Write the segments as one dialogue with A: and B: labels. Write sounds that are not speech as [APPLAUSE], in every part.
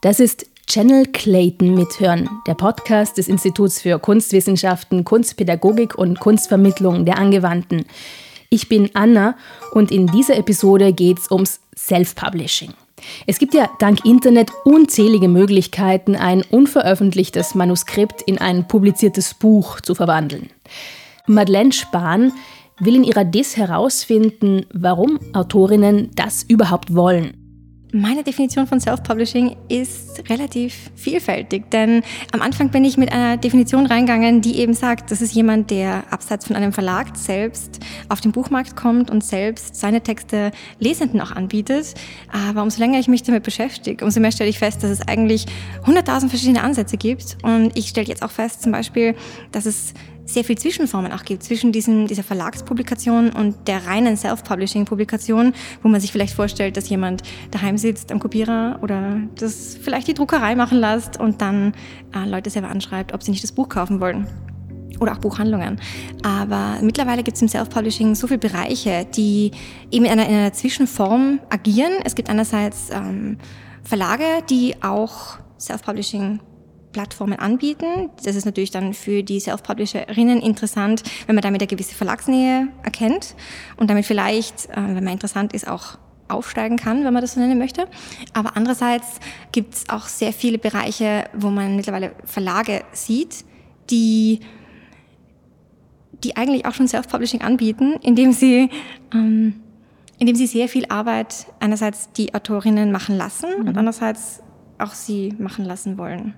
A: Das ist Channel Clayton mithören, der Podcast des Instituts für Kunstwissenschaften, Kunstpädagogik und Kunstvermittlung der Angewandten. Ich bin Anna und in dieser Episode geht es ums Self-Publishing. Es gibt ja dank Internet unzählige Möglichkeiten, ein unveröffentlichtes Manuskript in ein publiziertes Buch zu verwandeln. Madeleine Spahn will in ihrer Diss herausfinden, warum Autorinnen das überhaupt wollen.
B: Meine Definition von Self-Publishing ist relativ vielfältig, denn am Anfang bin ich mit einer Definition reingegangen, die eben sagt, das ist jemand, der abseits von einem Verlag selbst auf den Buchmarkt kommt und selbst seine Texte Lesenden auch anbietet. Aber umso länger ich mich damit beschäftige, umso mehr stelle ich fest, dass es eigentlich hunderttausend verschiedene Ansätze gibt. Und ich stelle jetzt auch fest, zum Beispiel, dass es sehr viel Zwischenformen auch gibt, zwischen diesem, dieser Verlagspublikation und der reinen Self-Publishing-Publikation, wo man sich vielleicht vorstellt, dass jemand daheim sitzt am Kopierer oder das vielleicht die Druckerei machen lässt und dann äh, Leute selber anschreibt, ob sie nicht das Buch kaufen wollen oder auch Buchhandlungen. Aber mittlerweile gibt es im Self-Publishing so viele Bereiche, die eben in einer, in einer Zwischenform agieren. Es gibt einerseits ähm, Verlage, die auch Self-Publishing Plattformen anbieten. Das ist natürlich dann für die Self-Publisherinnen interessant, wenn man damit eine gewisse Verlagsnähe erkennt und damit vielleicht, äh, wenn man interessant ist, auch aufsteigen kann, wenn man das so nennen möchte. Aber andererseits gibt es auch sehr viele Bereiche, wo man mittlerweile Verlage sieht, die die eigentlich auch schon Self-Publishing anbieten, indem sie, ähm, indem sie sehr viel Arbeit einerseits die Autorinnen machen lassen mhm. und andererseits auch sie machen lassen wollen.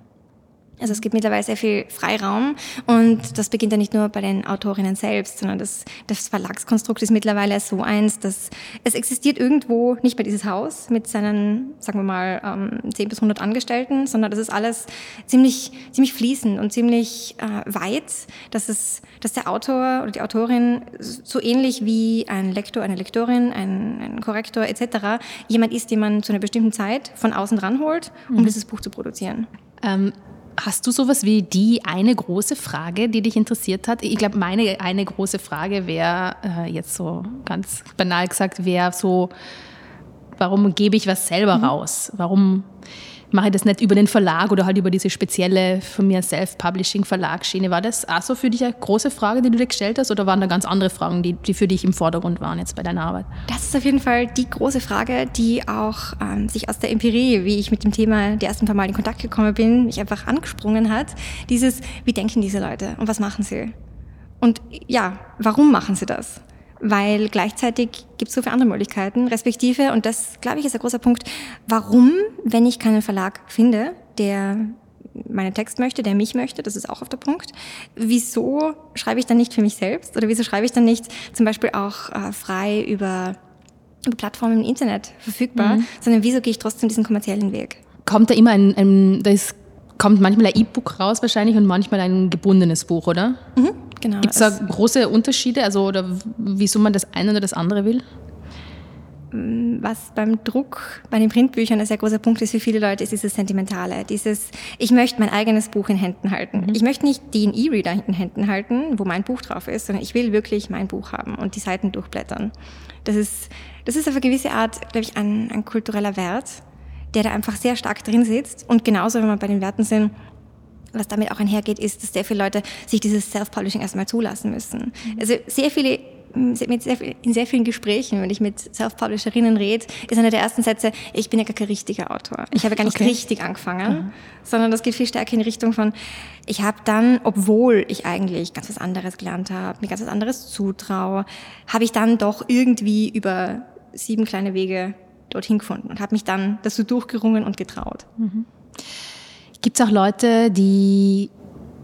B: Also es gibt mittlerweile sehr viel Freiraum und das beginnt ja nicht nur bei den Autorinnen selbst, sondern das, das Verlagskonstrukt ist mittlerweile so eins, dass es existiert irgendwo nicht mehr dieses Haus mit seinen, sagen wir mal, 10 ähm, bis 100 Angestellten, sondern das ist alles ziemlich, ziemlich fließend und ziemlich äh, weit, dass, es, dass der Autor oder die Autorin so ähnlich wie ein Lektor, eine Lektorin, ein, ein Korrektor etc. jemand ist, den man zu einer bestimmten Zeit von außen ranholt, um mhm. dieses Buch zu produzieren.
A: Ähm Hast du sowas wie die eine große Frage, die dich interessiert hat? Ich glaube, meine eine große Frage wäre äh, jetzt so ganz banal gesagt, wäre so, warum gebe ich was selber mhm. raus? Warum mache ich das nicht über den Verlag oder halt über diese spezielle von mir Self-Publishing-Verlagsschiene. War das auch so für dich eine große Frage, die du dir gestellt hast oder waren da ganz andere Fragen, die, die für dich im Vordergrund waren jetzt bei deiner Arbeit?
B: Das ist auf jeden Fall die große Frage, die auch ähm, sich aus der Empirie, wie ich mit dem Thema die ersten paar Mal in Kontakt gekommen bin, mich einfach angesprungen hat. Dieses, wie denken diese Leute und was machen sie? Und ja, warum machen sie das? Weil gleichzeitig gibt es so viele andere Möglichkeiten, respektive, und das, glaube ich, ist ein großer Punkt, warum, wenn ich keinen Verlag finde, der meinen Text möchte, der mich möchte, das ist auch auf der Punkt. Wieso schreibe ich dann nicht für mich selbst oder wieso schreibe ich dann nicht zum Beispiel auch äh, frei über, über Plattformen im Internet verfügbar, mhm. sondern wieso gehe ich trotzdem diesen kommerziellen Weg?
A: Kommt da immer ein, ein da ist, kommt manchmal ein E-Book raus wahrscheinlich und manchmal ein gebundenes Buch, oder? Mhm. Genau. Gibt es da große Unterschiede, also oder wieso man das eine oder das andere will?
B: Mm, was beim Druck, bei den Printbüchern ein sehr großer Punkt ist für viele Leute, ist dieses Sentimentale. Dieses, ich möchte mein eigenes Buch in Händen halten. Mhm. Ich möchte nicht den E-Reader in Händen halten, wo mein Buch drauf ist, sondern ich will wirklich mein Buch haben und die Seiten durchblättern. Das ist, das ist auf eine gewisse Art, glaube ich, ein, ein kultureller Wert, der da einfach sehr stark drin sitzt. Und genauso, wenn wir bei den Werten sind, was damit auch einhergeht, ist, dass sehr viele Leute sich dieses Self-Publishing erstmal zulassen müssen. Mhm. Also sehr viele mit sehr, in sehr vielen Gesprächen, wenn ich mit Self-Publisherinnen rede, ist einer der ersten Sätze, ich bin ja gar kein richtiger Autor. Ich habe gar nicht okay. richtig angefangen, mhm. sondern das geht viel stärker in Richtung von, ich habe dann, obwohl ich eigentlich ganz was anderes gelernt habe, mir ganz was anderes zutraue, habe ich dann doch irgendwie über sieben kleine Wege dorthin gefunden und habe mich dann dazu durchgerungen und getraut. Mhm.
A: Gibt es auch Leute, die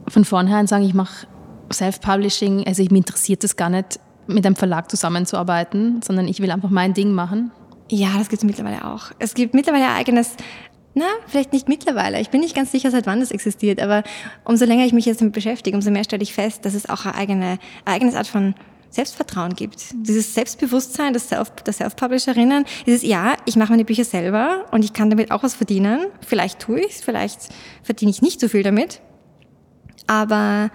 A: von vornherein sagen, ich mache Self-Publishing, also mich interessiert es gar nicht, mit einem Verlag zusammenzuarbeiten, sondern ich will einfach mein Ding machen?
B: Ja, das gibt es mittlerweile auch. Es gibt mittlerweile ein eigenes, na, vielleicht nicht mittlerweile, ich bin nicht ganz sicher, seit wann das existiert, aber umso länger ich mich jetzt damit beschäftige, umso mehr stelle ich fest, dass es auch eine eigene, eine eigene Art von Selbstvertrauen gibt. Dieses Selbstbewusstsein Self, der Self-Publisherinnen, dieses, ja, ich mache meine Bücher selber und ich kann damit auch was verdienen. Vielleicht tue ich es, vielleicht verdiene ich nicht so viel damit. Aber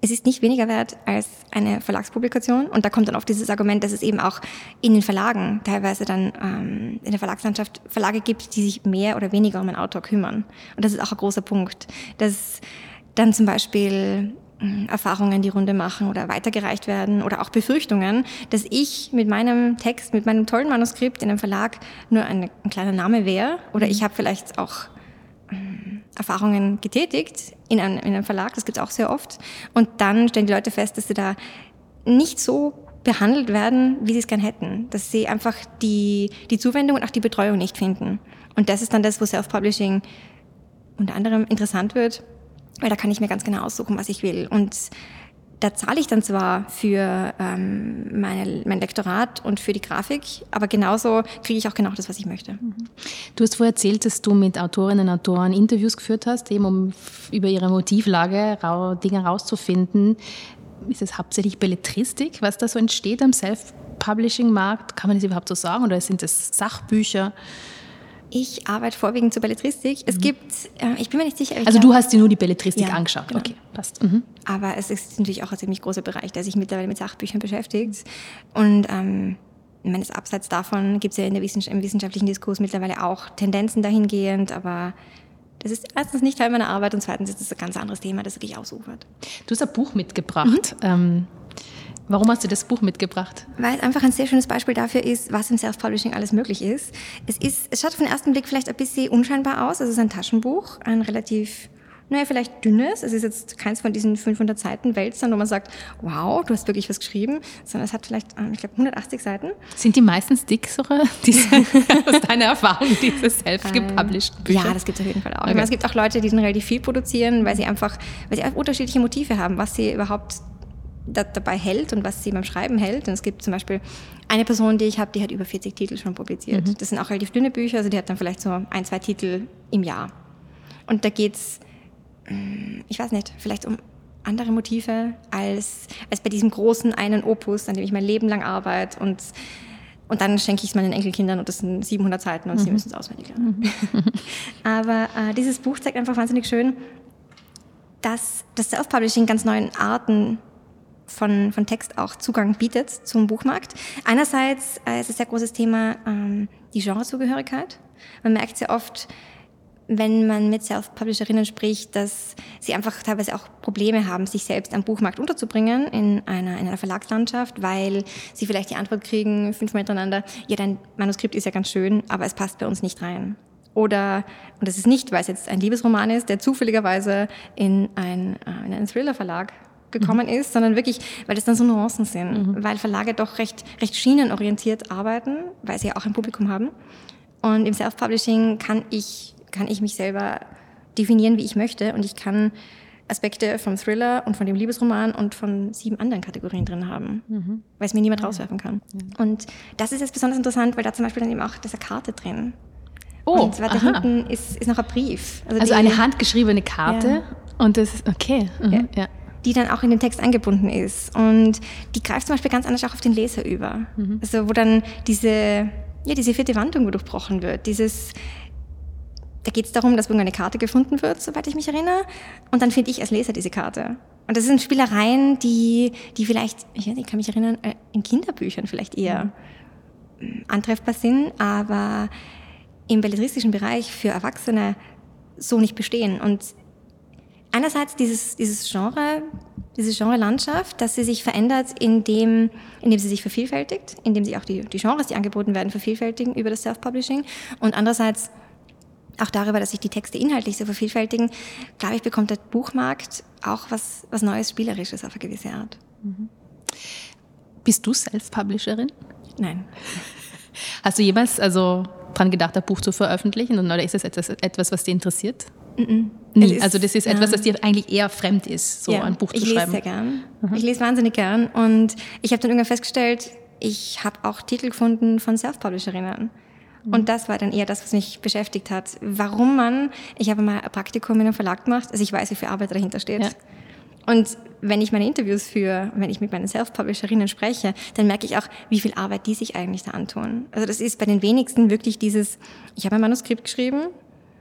B: es ist nicht weniger wert als eine Verlagspublikation. Und da kommt dann oft dieses Argument, dass es eben auch in den Verlagen teilweise dann ähm, in der Verlagslandschaft Verlage gibt, die sich mehr oder weniger um einen Autor kümmern. Und das ist auch ein großer Punkt. Dass dann zum Beispiel Erfahrungen die Runde machen oder weitergereicht werden oder auch Befürchtungen, dass ich mit meinem Text, mit meinem tollen Manuskript in einem Verlag nur ein, ein kleiner Name wäre oder ich habe vielleicht auch Erfahrungen getätigt in einem, in einem Verlag, das gibt es auch sehr oft. Und dann stellen die Leute fest, dass sie da nicht so behandelt werden, wie sie es gern hätten. Dass sie einfach die, die Zuwendung und auch die Betreuung nicht finden. Und das ist dann das, wo Self-Publishing unter anderem interessant wird, weil da kann ich mir ganz genau aussuchen, was ich will. Und da zahle ich dann zwar für ähm, meine, mein Lektorat und für die Grafik, aber genauso kriege ich auch genau das, was ich möchte.
A: Du hast vorher erzählt, dass du mit Autorinnen und Autoren Interviews geführt hast, eben um über ihre Motivlage Dinge herauszufinden. Ist es hauptsächlich Belletristik, was da so entsteht am Self-Publishing-Markt? Kann man das überhaupt so sagen? Oder sind es Sachbücher?
B: Ich arbeite vorwiegend zur Belletristik. Es mhm. gibt, äh, ich bin mir nicht sicher.
A: Also du hast dir nur die Belletristik ja, angeschaut. Genau. Okay, passt. Mhm.
B: Aber es ist natürlich auch ein ziemlich großer Bereich, der sich mittlerweile mit Sachbüchern beschäftigt. Und ähm, ich meine, abseits davon gibt es ja in der Wissenschaft, im wissenschaftlichen Diskurs mittlerweile auch Tendenzen dahingehend, aber das ist erstens nicht Teil meiner Arbeit und zweitens ist es ein ganz anderes Thema, das wirklich ausufert.
A: Du hast ein Buch mitgebracht. Mhm. Ähm, Warum hast du das Buch mitgebracht?
B: Weil es einfach ein sehr schönes Beispiel dafür ist, was im Self-Publishing alles möglich ist. Es ist, es schaut auf den ersten Blick vielleicht ein bisschen unscheinbar aus. Es ist ein Taschenbuch, ein relativ naja, vielleicht dünnes. Es ist jetzt keins von diesen 500 Seiten Wälzern, wo man sagt, wow, du hast wirklich was geschrieben, sondern es hat vielleicht, ähm, ich glaube, 180 Seiten.
A: Sind die meistens dick, so [LAUGHS] diese, [LAUGHS] aus deiner Erfahrung, diese self-gepublished
B: Bücher? Ja, das gibt es auf jeden Fall auch. Okay. Meine, es gibt auch Leute, die dann relativ viel produzieren, weil sie einfach, weil sie einfach unterschiedliche Motive haben, was sie überhaupt dabei hält und was sie beim Schreiben hält. Und es gibt zum Beispiel eine Person, die ich habe, die hat über 40 Titel schon publiziert. Mhm. Das sind auch relativ dünne Bücher, also die hat dann vielleicht so ein, zwei Titel im Jahr. Und da geht's, mm, ich weiß nicht, vielleicht um andere Motive als, als bei diesem großen einen Opus, an dem ich mein Leben lang arbeite und und dann schenke ich es meinen Enkelkindern und das sind 700 Seiten und mhm. sie müssen es auswendig lernen. Mhm. [LAUGHS] Aber äh, dieses Buch zeigt einfach wahnsinnig schön, dass das Self-Publishing ganz neuen Arten von, von Text auch Zugang bietet zum Buchmarkt. Einerseits äh, ist es ein sehr großes Thema ähm, die Genrezugehörigkeit. Man merkt sehr oft, wenn man mit Self-Publisherinnen spricht, dass sie einfach teilweise auch Probleme haben, sich selbst am Buchmarkt unterzubringen in einer, in einer Verlagslandschaft, weil sie vielleicht die Antwort kriegen, fünfmal hintereinander, ja, dein Manuskript ist ja ganz schön, aber es passt bei uns nicht rein. Oder, und das ist nicht, weil es jetzt ein Liebesroman ist, der zufälligerweise in, ein, äh, in einen Thriller-Verlag gekommen mhm. ist, sondern wirklich, weil das dann so Nuancen sind, mhm. weil Verlage doch recht, recht schienenorientiert arbeiten, weil sie ja auch ein Publikum haben. Und im Self-Publishing kann ich, kann ich mich selber definieren, wie ich möchte und ich kann Aspekte vom Thriller und von dem Liebesroman und von sieben anderen Kategorien drin haben, mhm. weil es mir niemand rauswerfen kann. Ja. Und das ist jetzt besonders interessant, weil da zum Beispiel dann eben auch diese Karte drin. Oh, und weiter aha. hinten ist, ist noch ein Brief.
A: Also, also die, eine handgeschriebene Karte ja. und das ist okay. Mhm. Ja. Ja
B: die dann auch in den Text eingebunden ist. Und die greift zum Beispiel ganz anders auch auf den Leser über. Mhm. Also wo dann diese, ja, diese vierte Wandlung durchbrochen wird. Dieses, da geht es darum, dass irgendeine Karte gefunden wird, soweit ich mich erinnere. Und dann finde ich als Leser diese Karte. Und das sind Spielereien, die, die vielleicht, ich, ich kann mich erinnern, äh, in Kinderbüchern vielleicht eher mhm. antreffbar sind, aber im belletristischen Bereich für Erwachsene so nicht bestehen. Und einerseits dieses, dieses Genre, diese Genre-Landschaft, dass sie sich verändert, indem, indem sie sich vervielfältigt, indem sich auch die, die Genres, die angeboten werden, vervielfältigen über das Self-Publishing und andererseits auch darüber, dass sich die Texte inhaltlich so vervielfältigen, glaube ich, bekommt der Buchmarkt auch was, was Neues, Spielerisches auf eine gewisse Art. Mhm.
A: Bist du Self-Publisherin?
B: Nein.
A: Hast du jemals also dran gedacht, ein Buch zu veröffentlichen oder ist das etwas, etwas was dir interessiert?
B: Mm
A: Nee, also das ist etwas, das dir eigentlich eher fremd ist, so ja, ein Buch zu
B: ich
A: schreiben.
B: Ich lese sehr gern. Mhm. Ich lese wahnsinnig gern und ich habe dann irgendwann festgestellt, ich habe auch Titel gefunden von Self-Publisherinnen. Mhm. Und das war dann eher das, was mich beschäftigt hat. Warum man, ich habe mal ein Praktikum in einem Verlag gemacht, also ich weiß, wie viel Arbeit dahinter steht. Ja. Und wenn ich meine Interviews führe, wenn ich mit meinen Self-Publisherinnen spreche, dann merke ich auch, wie viel Arbeit die sich eigentlich da antun. Also das ist bei den wenigsten wirklich dieses, ich habe ein Manuskript geschrieben,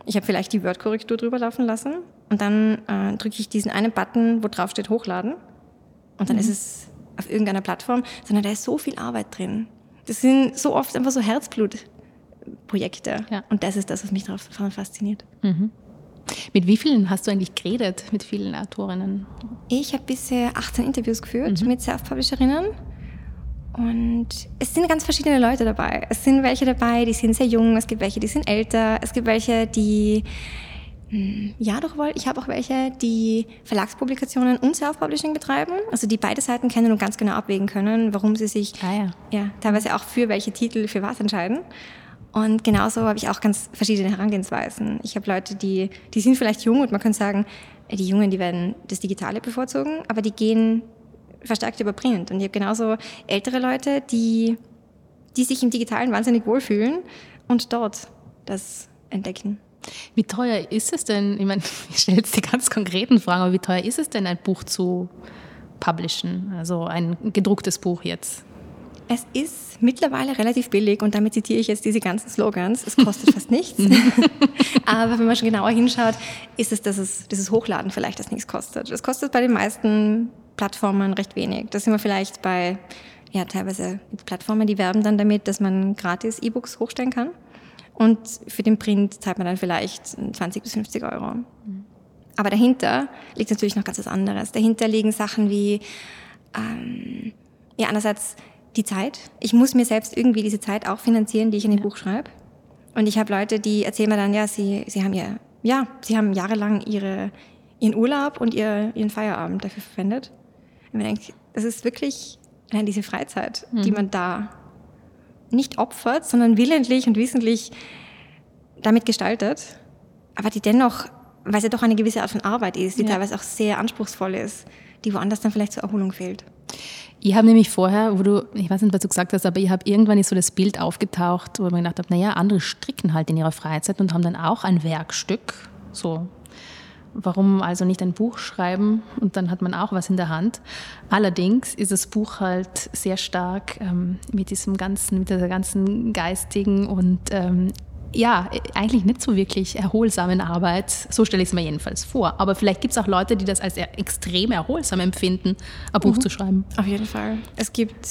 B: ich habe vielleicht die Word-Korrektur drüber laufen lassen und dann äh, drücke ich diesen einen Button, wo drauf steht Hochladen und dann mhm. ist es auf irgendeiner Plattform, sondern da ist so viel Arbeit drin. Das sind so oft einfach so Herzblutprojekte. Ja. Und das ist das, was mich daran fasziniert. Mhm.
A: Mit wie vielen hast du eigentlich geredet, mit vielen Autorinnen?
B: Ich habe bisher 18 Interviews geführt mhm. mit Self-Publisherinnen. Und es sind ganz verschiedene Leute dabei. Es sind welche dabei, die sind sehr jung, es gibt welche, die sind älter, es gibt welche, die hm, ja, doch wohl. Ich habe auch welche, die Verlagspublikationen und Self-Publishing betreiben, also die beide Seiten kennen und ganz genau abwägen können, warum sie sich ah, ja. ja. teilweise auch für welche Titel für was entscheiden. Und genauso habe ich auch ganz verschiedene Herangehensweisen. Ich habe Leute, die, die sind vielleicht jung und man könnte sagen, die Jungen, die werden das Digitale bevorzugen, aber die gehen verstärkt über Print. Und ich habe genauso ältere Leute, die, die sich im Digitalen wahnsinnig wohlfühlen und dort das entdecken.
A: Wie teuer ist es denn? Ich meine, [LAUGHS] ich stelle jetzt die ganz konkreten Fragen, aber wie teuer ist es denn, ein Buch zu publishen? Also ein gedrucktes Buch jetzt?
B: Es ist mittlerweile relativ billig und damit zitiere ich jetzt diese ganzen Slogans. Es kostet fast nichts. [LAUGHS] [LAUGHS] Aber wenn man schon genauer hinschaut, ist es, dass es dieses Hochladen vielleicht das nichts kostet. Es kostet bei den meisten Plattformen recht wenig. Da sind wir vielleicht bei, ja, teilweise Plattformen, die werben dann damit, dass man gratis E-Books hochstellen kann. Und für den Print zahlt man dann vielleicht 20 bis 50 Euro. Aber dahinter liegt natürlich noch ganz was anderes. Dahinter liegen Sachen wie, ähm, ja, einerseits die Zeit. Ich muss mir selbst irgendwie diese Zeit auch finanzieren, die ich in dem ja. Buch schreibe. Und ich habe Leute, die erzählen mir dann, ja, sie, sie haben ihr, ja, sie haben jahrelang ihre, ihren Urlaub und ihr, ihren Feierabend dafür verwendet. Man denkt, das ist wirklich allein diese Freizeit, mhm. die man da nicht opfert, sondern willentlich und wissentlich damit gestaltet, aber die dennoch, weil es ja doch eine gewisse Art von Arbeit ist, die ja. teilweise auch sehr anspruchsvoll ist, die woanders dann vielleicht zur Erholung fehlt.
A: Ich habe nämlich vorher, wo du, ich weiß nicht, was du gesagt hast, aber ich habe irgendwann ist so das Bild aufgetaucht, wo ich mir gedacht habe, naja, andere stricken halt in ihrer Freizeit und haben dann auch ein Werkstück. So, warum also nicht ein Buch schreiben und dann hat man auch was in der Hand. Allerdings ist das Buch halt sehr stark ähm, mit diesem ganzen, mit dieser ganzen geistigen und ähm, ja, eigentlich nicht so wirklich erholsamen Arbeit. So stelle ich es mir jedenfalls vor. Aber vielleicht gibt es auch Leute, die das als extrem erholsam empfinden, ein Buch mhm. zu schreiben.
B: Auf jeden Fall. Es gibt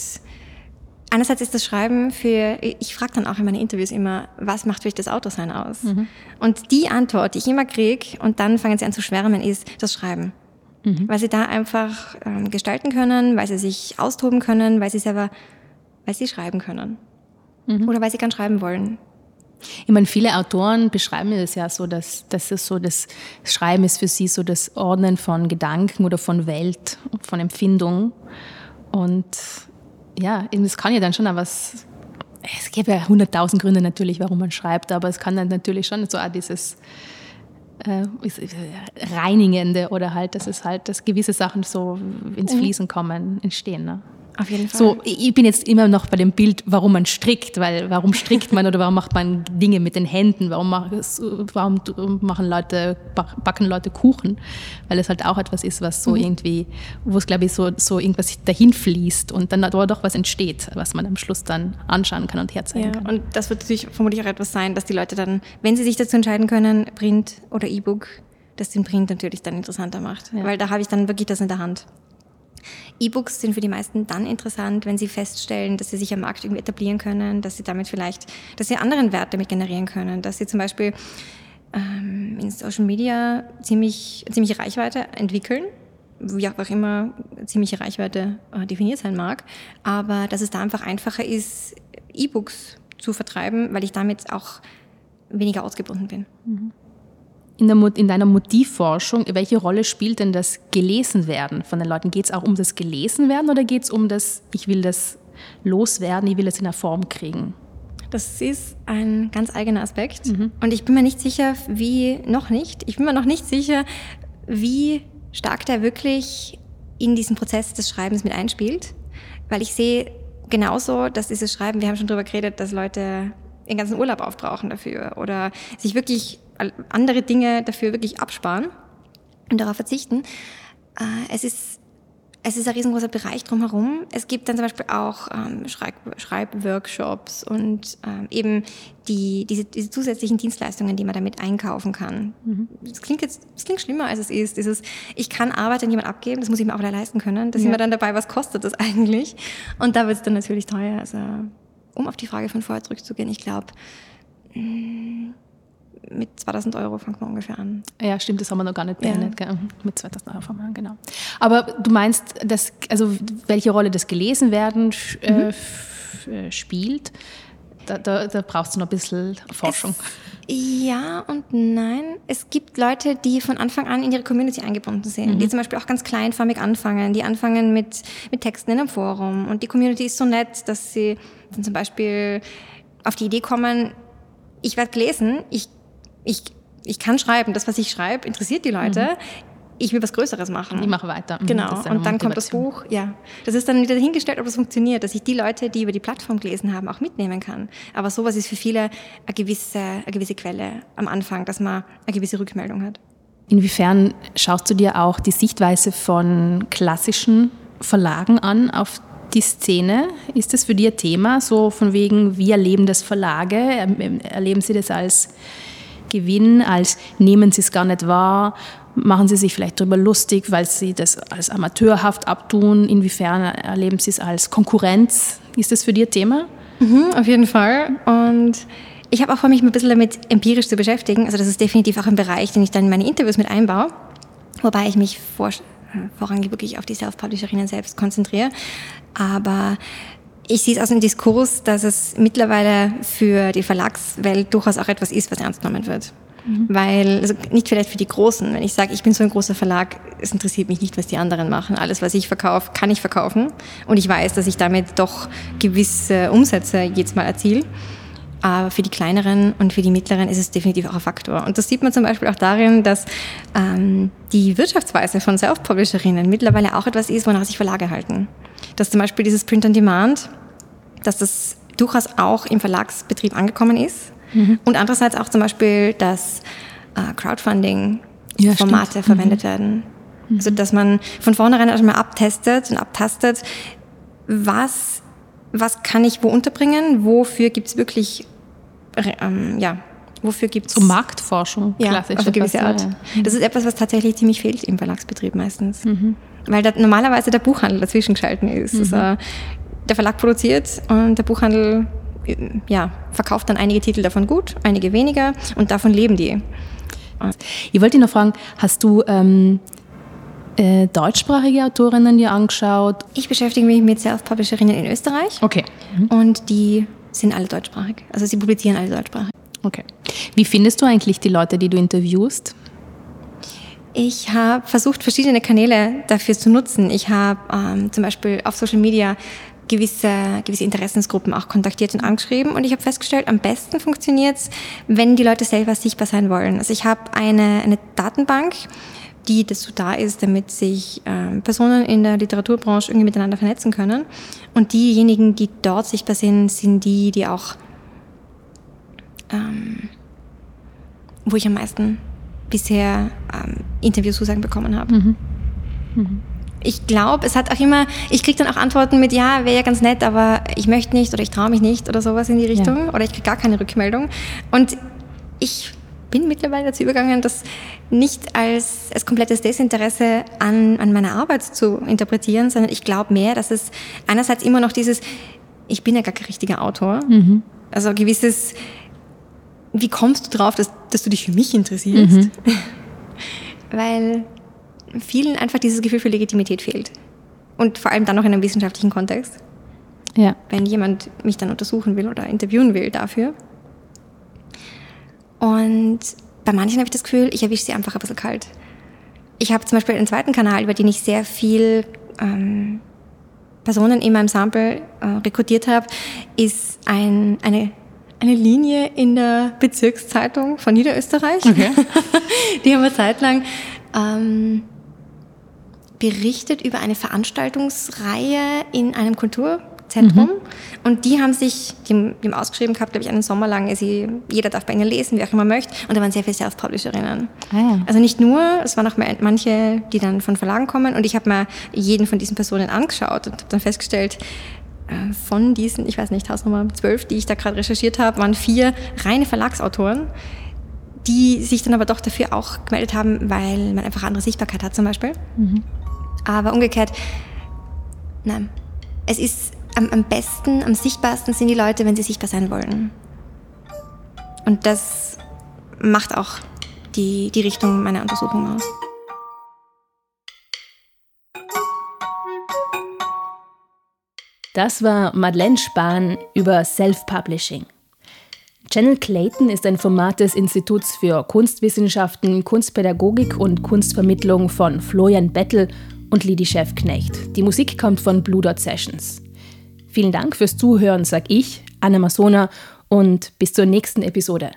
B: einerseits ist das Schreiben für, ich frage dann auch in meinen Interviews immer, was macht wirklich das Autosein aus? Mhm. Und die Antwort, die ich immer kriege, und dann fangen sie an zu schwärmen, ist das Schreiben. Mhm. Weil sie da einfach ähm, gestalten können, weil sie sich austoben können, weil sie selber, weil sie schreiben können. Mhm. Oder weil sie gern schreiben wollen.
A: Ich meine, viele Autoren beschreiben es ja so, dass, dass es so das Schreiben ist für sie so das Ordnen von Gedanken oder von Welt, von Empfindung. Und ja, es kann ja dann schon auch was, es gäbe ja hunderttausend Gründe natürlich, warum man schreibt, aber es kann dann natürlich schon so auch dieses äh, Reinigende oder halt, dass es halt, dass gewisse Sachen so ins mhm. Fließen kommen, entstehen. Ne?
B: Auf jeden Fall.
A: So, ich bin jetzt immer noch bei dem Bild, warum man strickt, weil warum strickt man oder warum macht man Dinge mit den Händen? Warum, warum machen Leute, backen Leute Kuchen? Weil es halt auch etwas ist, was so mhm. irgendwie, wo es glaube ich so, so irgendwas dahin fließt und dann aber doch was entsteht, was man am Schluss dann anschauen kann und herzeigen ja, kann.
B: Und das wird natürlich vermutlich auch etwas sein, dass die Leute dann, wenn sie sich dazu entscheiden können, Print oder E-Book, das den Print natürlich dann interessanter macht. Ja. Weil da habe ich dann wirklich das in der Hand. E-Books sind für die meisten dann interessant, wenn sie feststellen, dass sie sich am Markt irgendwie etablieren können, dass sie damit vielleicht, dass sie anderen Wert damit generieren können, dass sie zum Beispiel ähm, in Social Media ziemlich, ziemliche Reichweite entwickeln, wie auch immer ziemliche Reichweite äh, definiert sein mag, aber dass es da einfach einfacher ist, E-Books zu vertreiben, weil ich damit auch weniger ausgebunden bin. Mhm
A: in, der, in deiner Motivforschung, welche Rolle spielt denn das Gelesenwerden von den Leuten? Geht es auch um das Gelesenwerden oder geht es um das, ich will das loswerden, ich will es in der Form kriegen?
B: Das ist ein ganz eigener Aspekt. Mhm. Und ich bin mir nicht sicher, wie, noch nicht, ich bin mir noch nicht sicher, wie stark der wirklich in diesen Prozess des Schreibens mit einspielt. Weil ich sehe genauso, dass dieses Schreiben, wir haben schon darüber geredet, dass Leute den ganzen Urlaub aufbrauchen dafür oder sich wirklich andere Dinge dafür wirklich absparen und darauf verzichten. Äh, es ist es ist ein riesengroßer Bereich drumherum. Es gibt dann zum Beispiel auch ähm, Schreib Schreibworkshops und ähm, eben die, diese, diese zusätzlichen Dienstleistungen, die man damit einkaufen kann. Mhm. Das klingt jetzt, das klingt schlimmer, als es ist. Dieses, ich kann Arbeit an jemand abgeben, das muss ich mir auch wieder leisten können. Da sind wir dann dabei, was kostet das eigentlich? Und da wird es dann natürlich teuer. Also, um auf die Frage von vorher zurückzugehen, ich glaube, mm, mit 2000 Euro fängt man ungefähr an.
A: Ja, stimmt, das haben wir noch gar nicht beendet. Ja. Mhm, mit 2000 Euro fangen wir an, genau. Aber du meinst, dass, also welche Rolle das Gelesenwerden äh, mhm. äh, spielt, da, da, da, brauchst du noch ein bisschen Forschung.
B: Es, ja und nein. Es gibt Leute, die von Anfang an in ihre Community eingebunden sind, mhm. die zum Beispiel auch ganz kleinförmig anfangen, die anfangen mit, mit Texten in einem Forum. Und die Community ist so nett, dass sie dann zum Beispiel auf die Idee kommen, ich werde gelesen, ich ich, ich kann schreiben, das, was ich schreibe, interessiert die Leute. Mhm. Ich will was Größeres machen.
A: Ich mache weiter.
B: Mhm, genau. Und dann kommt das Buch. Ja. Das ist dann wieder dahingestellt, ob das funktioniert, dass ich die Leute, die über die Plattform gelesen haben, auch mitnehmen kann. Aber sowas ist für viele eine gewisse, eine gewisse Quelle am Anfang, dass man eine gewisse Rückmeldung hat.
A: Inwiefern schaust du dir auch die Sichtweise von klassischen Verlagen an auf die Szene? Ist das für dich ein Thema? So von wegen, wie erleben das Verlage? Erleben sie das als Gewinn, als nehmen sie es gar nicht wahr, machen sie sich vielleicht darüber lustig, weil sie das als amateurhaft abtun. Inwiefern erleben sie es als Konkurrenz? Ist das für ein Thema?
B: Mhm, auf jeden Fall. Und ich habe auch vor, mich ein bisschen damit empirisch zu beschäftigen. Also das ist definitiv auch ein Bereich, den ich dann in meine Interviews mit einbaue, wobei ich mich vor, vorrangig wirklich auf die Self-Publisherinnen selbst konzentriere. Aber ich sehe es aus dem Diskurs, dass es mittlerweile für die Verlagswelt durchaus auch etwas ist, was ernst genommen wird. Mhm. Weil, also nicht vielleicht für die Großen, wenn ich sage, ich bin so ein großer Verlag, es interessiert mich nicht, was die anderen machen. Alles, was ich verkaufe, kann ich verkaufen. Und ich weiß, dass ich damit doch gewisse Umsätze jetzt mal erziele. Aber für die kleineren und für die mittleren ist es definitiv auch ein Faktor. Und das sieht man zum Beispiel auch darin, dass ähm, die Wirtschaftsweise von Self-Publisherinnen mittlerweile auch etwas ist, wonach sich Verlage halten. Dass zum Beispiel dieses Print on Demand, dass das durchaus auch im Verlagsbetrieb angekommen ist. Mhm. Und andererseits auch zum Beispiel, dass äh, Crowdfunding-Formate ja, verwendet mhm. werden. Mhm. Also dass man von vornherein erstmal abtestet und abtastet, was, was kann ich wo unterbringen, wofür gibt es wirklich ähm, ja, wofür gibt es...
A: So Marktforschung,
B: ja, klassisch. auf eine gewisse Art. Ja. Das ist etwas, was tatsächlich ziemlich fehlt im Verlagsbetrieb meistens. Mhm. Weil da normalerweise der Buchhandel dazwischen geschalten ist. Mhm. Also der Verlag produziert und der Buchhandel ja, verkauft dann einige Titel davon gut, einige weniger und davon leben die.
A: Ich wollte dich noch fragen, hast du ähm, äh, deutschsprachige Autorinnen dir angeschaut?
B: Ich beschäftige mich mit Self-Publisherinnen in Österreich.
A: Okay.
B: Mhm. Und die sind alle deutschsprachig. Also sie publizieren alle deutschsprachig.
A: Okay. Wie findest du eigentlich die Leute, die du interviewst?
B: Ich habe versucht, verschiedene Kanäle dafür zu nutzen. Ich habe ähm, zum Beispiel auf Social Media gewisse, gewisse Interessensgruppen auch kontaktiert und angeschrieben und ich habe festgestellt, am besten funktioniert es, wenn die Leute selber sichtbar sein wollen. Also ich habe eine, eine Datenbank, die dazu da ist, damit sich ähm, Personen in der Literaturbranche irgendwie miteinander vernetzen können. Und diejenigen, die dort sichtbar sind, sind die, die auch, ähm, wo ich am meisten bisher ähm, Interviewzusagen bekommen habe. Mhm. Mhm. Ich glaube, es hat auch immer, ich kriege dann auch Antworten mit, ja, wäre ja ganz nett, aber ich möchte nicht oder ich traue mich nicht oder sowas in die Richtung ja. oder ich kriege gar keine Rückmeldung. Und ich bin mittlerweile dazu übergegangen, das nicht als, als komplettes Desinteresse an, an meiner Arbeit zu interpretieren, sondern ich glaube mehr, dass es einerseits immer noch dieses, ich bin ja gar kein richtiger Autor, mhm. also gewisses, wie kommst du drauf, dass, dass du dich für mich interessierst? Mhm. [LAUGHS] Weil vielen einfach dieses Gefühl für Legitimität fehlt. Und vor allem dann noch in einem wissenschaftlichen Kontext. Ja. Wenn jemand mich dann untersuchen will oder interviewen will dafür. Und bei manchen habe ich das Gefühl, ich erwische sie einfach ein bisschen kalt. Ich habe zum Beispiel einen zweiten Kanal, über den ich sehr viel ähm, Personen in meinem Sample äh, rekrutiert habe, ist ein, eine, eine Linie in der Bezirkszeitung von Niederösterreich. Okay. [LAUGHS] Die haben wir zeitlang ähm, berichtet über eine Veranstaltungsreihe in einem Kultur Zentrum. Mhm. Und die haben sich, die, die haben ausgeschrieben gehabt, glaube ich, einen Sommer lang, also jeder darf bei ihnen lesen, wer auch immer möchte. Und da waren sehr viele Self-Publisherinnen. Ah, ja. Also nicht nur, es waren auch manche, die dann von Verlagen kommen. Und ich habe mir jeden von diesen Personen angeschaut und habe dann festgestellt, äh, von diesen, ich weiß nicht, Hausnummer 12, die ich da gerade recherchiert habe, waren vier reine Verlagsautoren, die sich dann aber doch dafür auch gemeldet haben, weil man einfach andere Sichtbarkeit hat zum Beispiel. Mhm. Aber umgekehrt, nein, es ist am, am besten, am sichtbarsten sind die Leute, wenn sie sichtbar sein wollen. Und das macht auch die, die Richtung meiner Untersuchung aus.
A: Das war Madeleine Spahn über Self-Publishing. Channel Clayton ist ein Format des Instituts für Kunstwissenschaften, Kunstpädagogik und Kunstvermittlung von Florian Bettel und Lidi Chefknecht. Die Musik kommt von Blue Dot Sessions. Vielen Dank fürs Zuhören, sag ich, Anna Masona, und bis zur nächsten Episode.